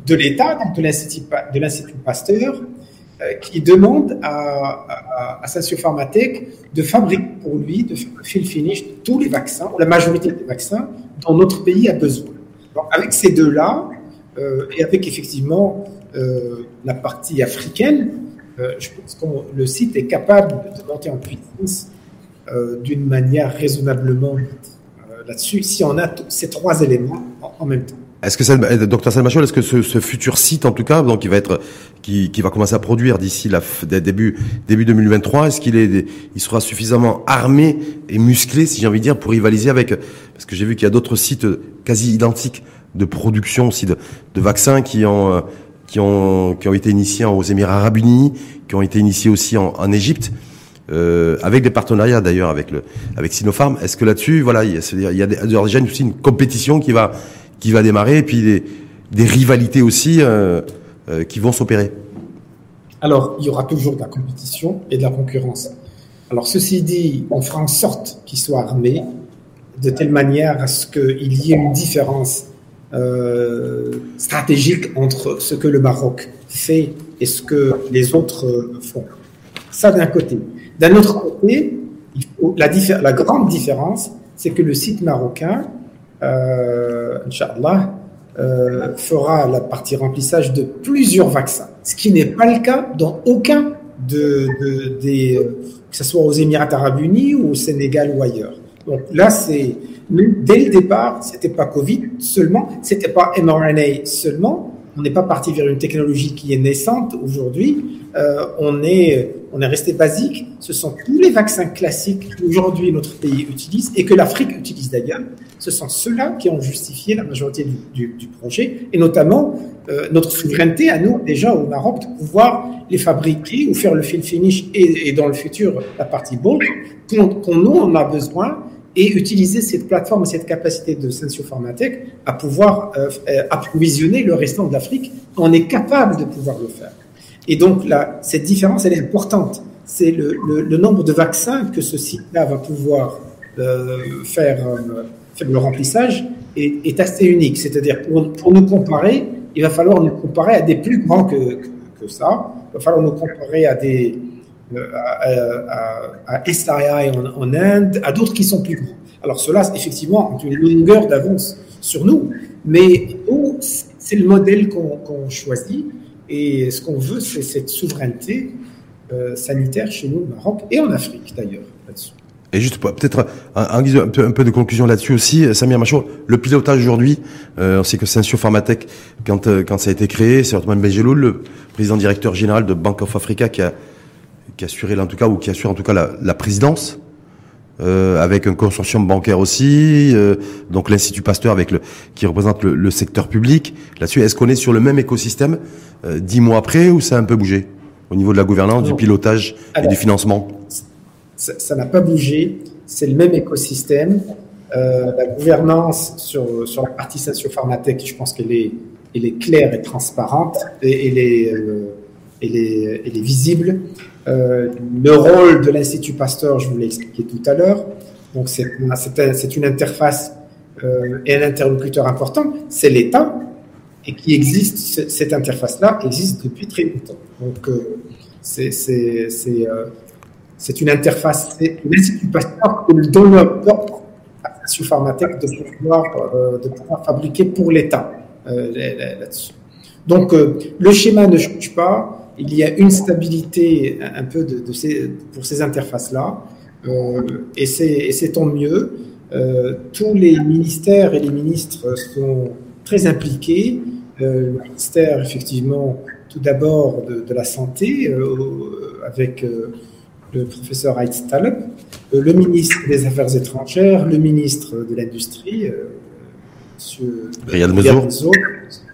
de l'État, donc de l'Institut Pasteur, euh, qui demande à, à, à Pharmatech de fabriquer pour lui, de fill finish tous les vaccins, ou la majorité des vaccins dont notre pays a besoin. Donc, avec ces deux-là, euh, et avec effectivement euh, la partie africaine, euh, je pense que le site est capable de monter en puissance euh, d'une manière raisonnablement euh, là-dessus, si on a ces trois éléments en, en même temps. Est-ce que, euh, docteur Salmachol, est-ce que ce, ce, futur site, en tout cas, donc qui va être, qui, qui va commencer à produire d'ici la début début 2023, est-ce qu'il est, il sera suffisamment armé et musclé, si j'ai envie de dire, pour rivaliser avec, parce que j'ai vu qu'il y a d'autres sites quasi identiques de production aussi de, de vaccins qui ont, euh, qui ont, qui ont été initiés aux Émirats Arabes Unis, qui ont été initiés aussi en, en Égypte. Euh, avec des partenariats d'ailleurs avec le avec Sinopharm. Est-ce que là-dessus, voilà, il y a, il y a déjà aussi une compétition qui va qui va démarrer, et puis des, rivalités aussi euh, euh, qui vont s'opérer Alors, il y aura toujours de la compétition et de la concurrence. Alors, ceci dit, on fera en sorte qu'ils soient armés de telle manière à ce qu'il y ait une différence euh, stratégique entre ce que le Maroc fait et ce que les autres font. Ça d'un côté. D'un autre côté, la grande différence, c'est que le site marocain euh, Inch'Allah, euh, fera la partie remplissage de plusieurs vaccins, ce qui n'est pas le cas dans aucun de, de des, euh, que ce soit aux Émirats Arabes Unis ou au Sénégal ou ailleurs. Donc là, c'est dès le départ, c'était pas Covid seulement, c'était pas mRNA seulement. On n'est pas parti vers une technologie qui est naissante aujourd'hui. Euh, on est on est resté basique. Ce sont tous les vaccins classiques qu'aujourd'hui notre pays utilise et que l'Afrique utilise d'ailleurs. Ce sont ceux-là qui ont justifié la majorité du, du, du projet et notamment euh, notre souveraineté à nous déjà au Maroc de pouvoir les fabriquer ou faire le fill finish et, et dans le futur la partie bulk qu'on nous on a besoin et utiliser cette plateforme, cette capacité de Sensio Pharmatech à pouvoir euh, euh, approvisionner le restant de l'Afrique. On est capable de pouvoir le faire. Et donc là, cette différence, elle est importante. C'est le, le, le, nombre de vaccins que ce site-là va pouvoir euh, faire, euh, faire, le remplissage est, est assez unique. C'est-à-dire, pour, pour, nous comparer, il va falloir nous comparer à des plus grands que, que, ça. Il va falloir nous comparer à des à, à, à en, en, Inde, à d'autres qui sont plus grands. Alors cela, effectivement, ont une longueur d'avance sur nous, mais c'est le modèle qu'on qu choisit. Et ce qu'on veut, c'est cette souveraineté euh, sanitaire chez nous au Maroc et en Afrique d'ailleurs. Et juste peut-être un, un, peu de conclusion là-dessus aussi, Samir Machour, le pilotage aujourd'hui, euh, on sait que Sensio Pharmatech, quand, euh, quand ça a été créé, c'est Othman Bejeloul, le président directeur général de Bank of Africa, qui a, qui assurait en tout cas ou qui assure en tout cas la, la présidence euh, avec un consortium bancaire aussi, euh, donc l'Institut Pasteur avec le, qui représente le, le secteur public. Là-dessus, est-ce qu'on est sur le même écosystème euh, dix mois après ou ça a un peu bougé au niveau de la gouvernance, du pilotage et du financement Ça n'a pas bougé, c'est le même écosystème. Euh, la gouvernance sur, sur la partie socio-pharmatech, je pense qu'elle est, elle est claire et transparente et elle est, elle est, visible. Euh, le rôle de l'Institut Pasteur, je vous l'ai expliqué tout à l'heure. Donc, c'est une interface euh, et un interlocuteur important, c'est l'État, et qui existe, cette interface-là existe depuis très longtemps. Donc, euh, c'est une interface, l'Institut Pasteur donne l'ordre à la Pharmatech de pouvoir, de pouvoir fabriquer pour l'État là-dessus. Donc, le schéma ne change pas il y a une stabilité un peu de, ces, pour ces interfaces-là, euh, et c'est tant mieux. Euh, tous les ministères et les ministres sont très impliqués. Euh, le ministère, effectivement, tout d'abord de, la santé, euh, avec le professeur Aït Taleb, le ministre des Affaires étrangères, le ministre de l'Industrie, M. Mezo.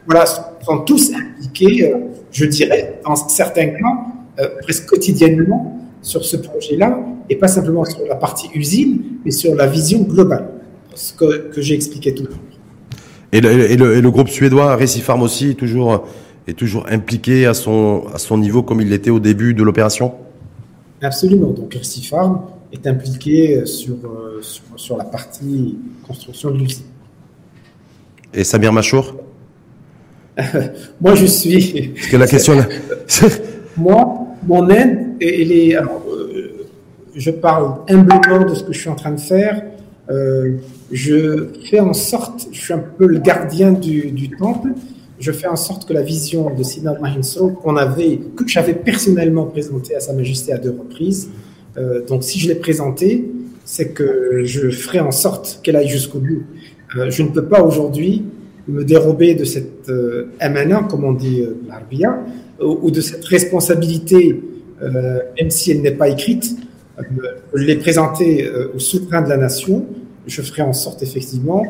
Voilà, sont tous impliqués je dirais, dans certains cas, euh, presque quotidiennement sur ce projet-là, et pas simplement sur la partie usine, mais sur la vision globale, ce que, que j'ai expliqué tout à l'heure. Et le, et, le, et le, groupe suédois Récifarm aussi est toujours, est toujours impliqué à son, à son niveau comme il l'était au début de l'opération? Absolument. Donc Récifarm est impliqué sur, euh, sur, sur, la partie construction de l'usine. Et Samir Machour? moi, je suis. Parce que la question là. moi, mon aide, elle est. Alors, euh, je parle humblement de ce que je suis en train de faire. Euh, je fais en sorte, je suis un peu le gardien du, du temple. Je fais en sorte que la vision de Siddharth Mahinso qu'on avait, que j'avais personnellement présenté à Sa Majesté à deux reprises. Euh, donc, si je l'ai présentée, c'est que je ferai en sorte qu'elle aille jusqu'au bout. Je ne peux pas aujourd'hui me dérober de cette euh, comme on dit euh, l'arbia, ou, de cette responsabilité, euh, même si elle n'est pas écrite, euh, les présenter euh, au souverain de la nation, je ferai en sorte effectivement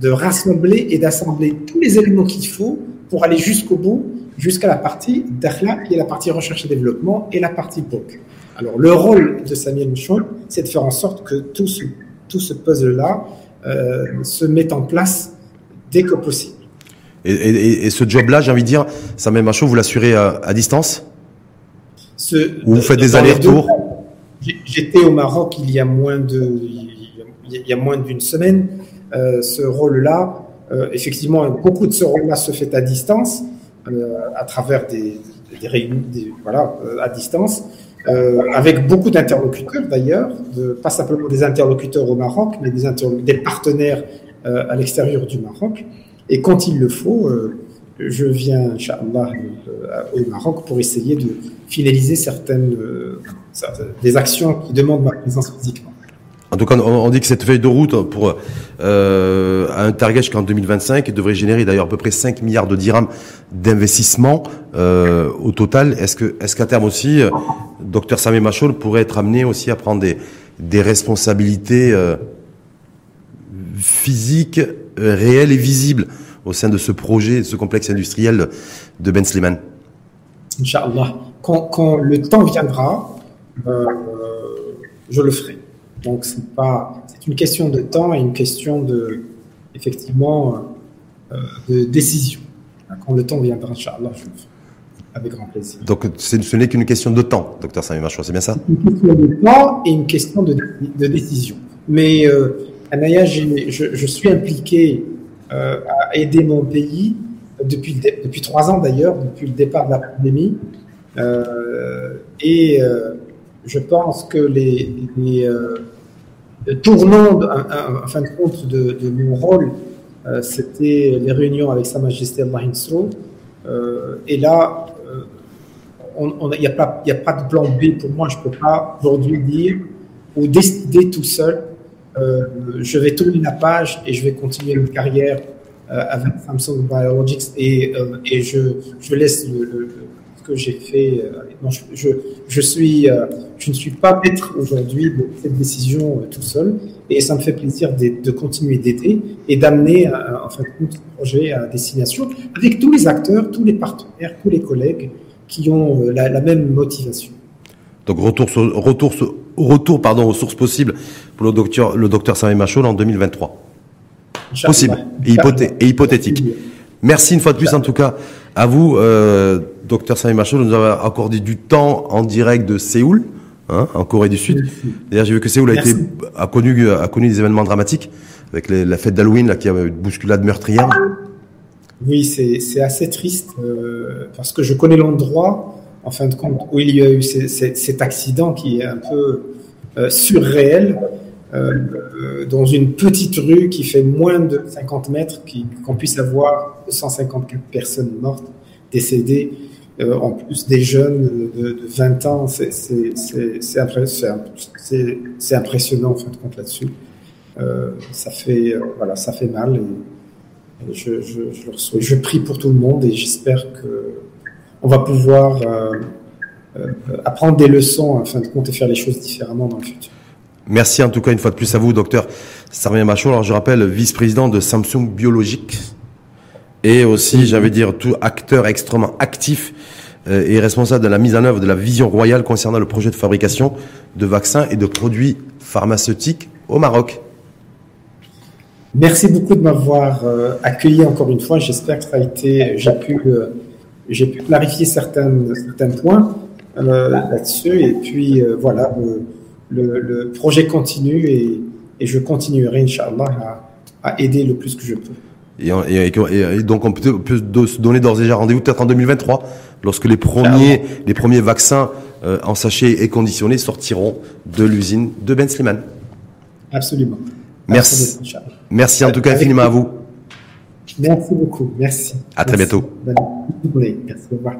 de rassembler et d'assembler tous les éléments qu'il faut pour aller jusqu'au bout, jusqu'à la partie d'Akhla, qui est la partie recherche et développement, et la partie POC. Alors, le rôle de Samuel Michon, c'est de faire en sorte que tout ce, tout ce puzzle-là euh, se mette en place dès que possible. Et, et, et ce job-là, j'ai envie de dire, ça même chaud, vous l'assurez à, à, distance ce, Ou vous faites des allers-retours J'étais au Maroc il y a moins de, il y a moins d'une semaine. Euh, ce rôle-là, euh, effectivement, beaucoup de ce rôle-là se fait à distance, euh, à travers des, des réunions, des, voilà, euh, à distance, euh, avec beaucoup d'interlocuteurs d'ailleurs, pas simplement des interlocuteurs au Maroc, mais des, des partenaires euh, à l'extérieur du Maroc. Et quand il le faut, euh, je viens, euh, au Maroc pour essayer de finaliser certaines des actions qui demandent ma présence physiquement. En tout cas, on dit que cette feuille de route pour euh, un target jusqu'en 2025 devrait générer d'ailleurs à peu près 5 milliards de dirhams d'investissement euh, au total. Est-ce que, est-ce qu'à terme aussi, euh, docteur Samé Machol pourrait être amené aussi à prendre des, responsabilités euh, physique, euh, réelle et visible au sein de ce projet, de ce complexe industriel de Ben Sliman Inch'Allah. Quand, quand, le temps viendra, euh, je le ferai. Donc, c'est pas, c'est une question de temps et une question de, effectivement, euh, de décision. Quand le temps viendra, Inch'Allah, je le ferai. Avec grand plaisir. Donc, ce n'est qu'une question de temps, docteur Sami Machoua, c'est bien ça? Une question de temps et une question de, de décision. Mais euh, Anaya, je, je, suis impliqué euh, à aider mon pays depuis, depuis trois ans d'ailleurs, depuis le départ de la pandémie. Euh, et euh, je pense que les, les euh, tournants, en fin de compte, de, de mon rôle, euh, c'était les réunions avec Sa Majesté Allah euh, et là, il n'y a, a pas de plan B pour moi. Je ne peux pas aujourd'hui dire ou décider tout seul je vais tourner la page et je vais continuer une carrière euh, avec Samsung Biologics et, euh, et je, je laisse le, que j'ai fait. je, je, suis, je ne suis pas maître aujourd'hui de cette décision tout seul, et ça me fait plaisir de, continuer d'aider et d'amener en fait projet à destination avec tous les acteurs, tous les partenaires, tous les collègues qui ont la, la même motivation. Donc retour, retour, retour pardon, aux sources possibles pour le docteur, le docteur Sami Machol en 2023. Possible et, et, hypothétique. Merci une fois de plus en tout cas à vous, euh, docteur Sami Machol, de nous avoir accordé du temps en direct de Séoul, hein, en Corée du Sud. D'ailleurs, j'ai vu que Séoul a, été, a, connu, a connu des événements dramatiques avec la fête d'Halloween qui a une bousculade meurtrière. Oui, c'est assez triste euh, parce que je connais l'endroit en fin de compte, où il y a eu cet accident qui est un peu euh, surréel, euh, dans une petite rue qui fait moins de 50 mètres, qu'on puisse avoir 254 personnes mortes, décédées, euh, en plus des jeunes de, 20 ans, c'est impressionnant en fin de compte là-dessus. ça fait voilà, ça fait mal. Et, je, je, je, je prie pour tout le monde et j'espère que on va pouvoir euh, euh, apprendre des leçons en fin de compte et faire les choses différemment dans le futur. Merci en tout cas une fois de plus à vous, docteur Sarmien Machon. Alors je rappelle, vice-président de Samsung Biologique et aussi, j'avais dire, tout acteur extrêmement actif euh, et responsable de la mise en œuvre de la vision royale concernant le projet de fabrication de vaccins et de produits pharmaceutiques au Maroc. Merci beaucoup de m'avoir accueilli encore une fois. J'espère que ça a été, j'ai pu j'ai pu clarifier certains, certains points euh, là-dessus. Et puis, euh, voilà, le, le, projet continue et, et je continuerai, Inch'Allah, à, à, aider le plus que je peux. Et, et, donc, on peut, peut se donner d'ores et déjà rendez-vous peut-être en 2023, lorsque les premiers, les premiers vaccins euh, en sachet et conditionnés sortiront de l'usine de Ben Sliman. Absolument. Merci. Merci en tout cas infiniment à vous. Merci beaucoup. Merci. À très bientôt. Bonne journée. Merci. Au revoir.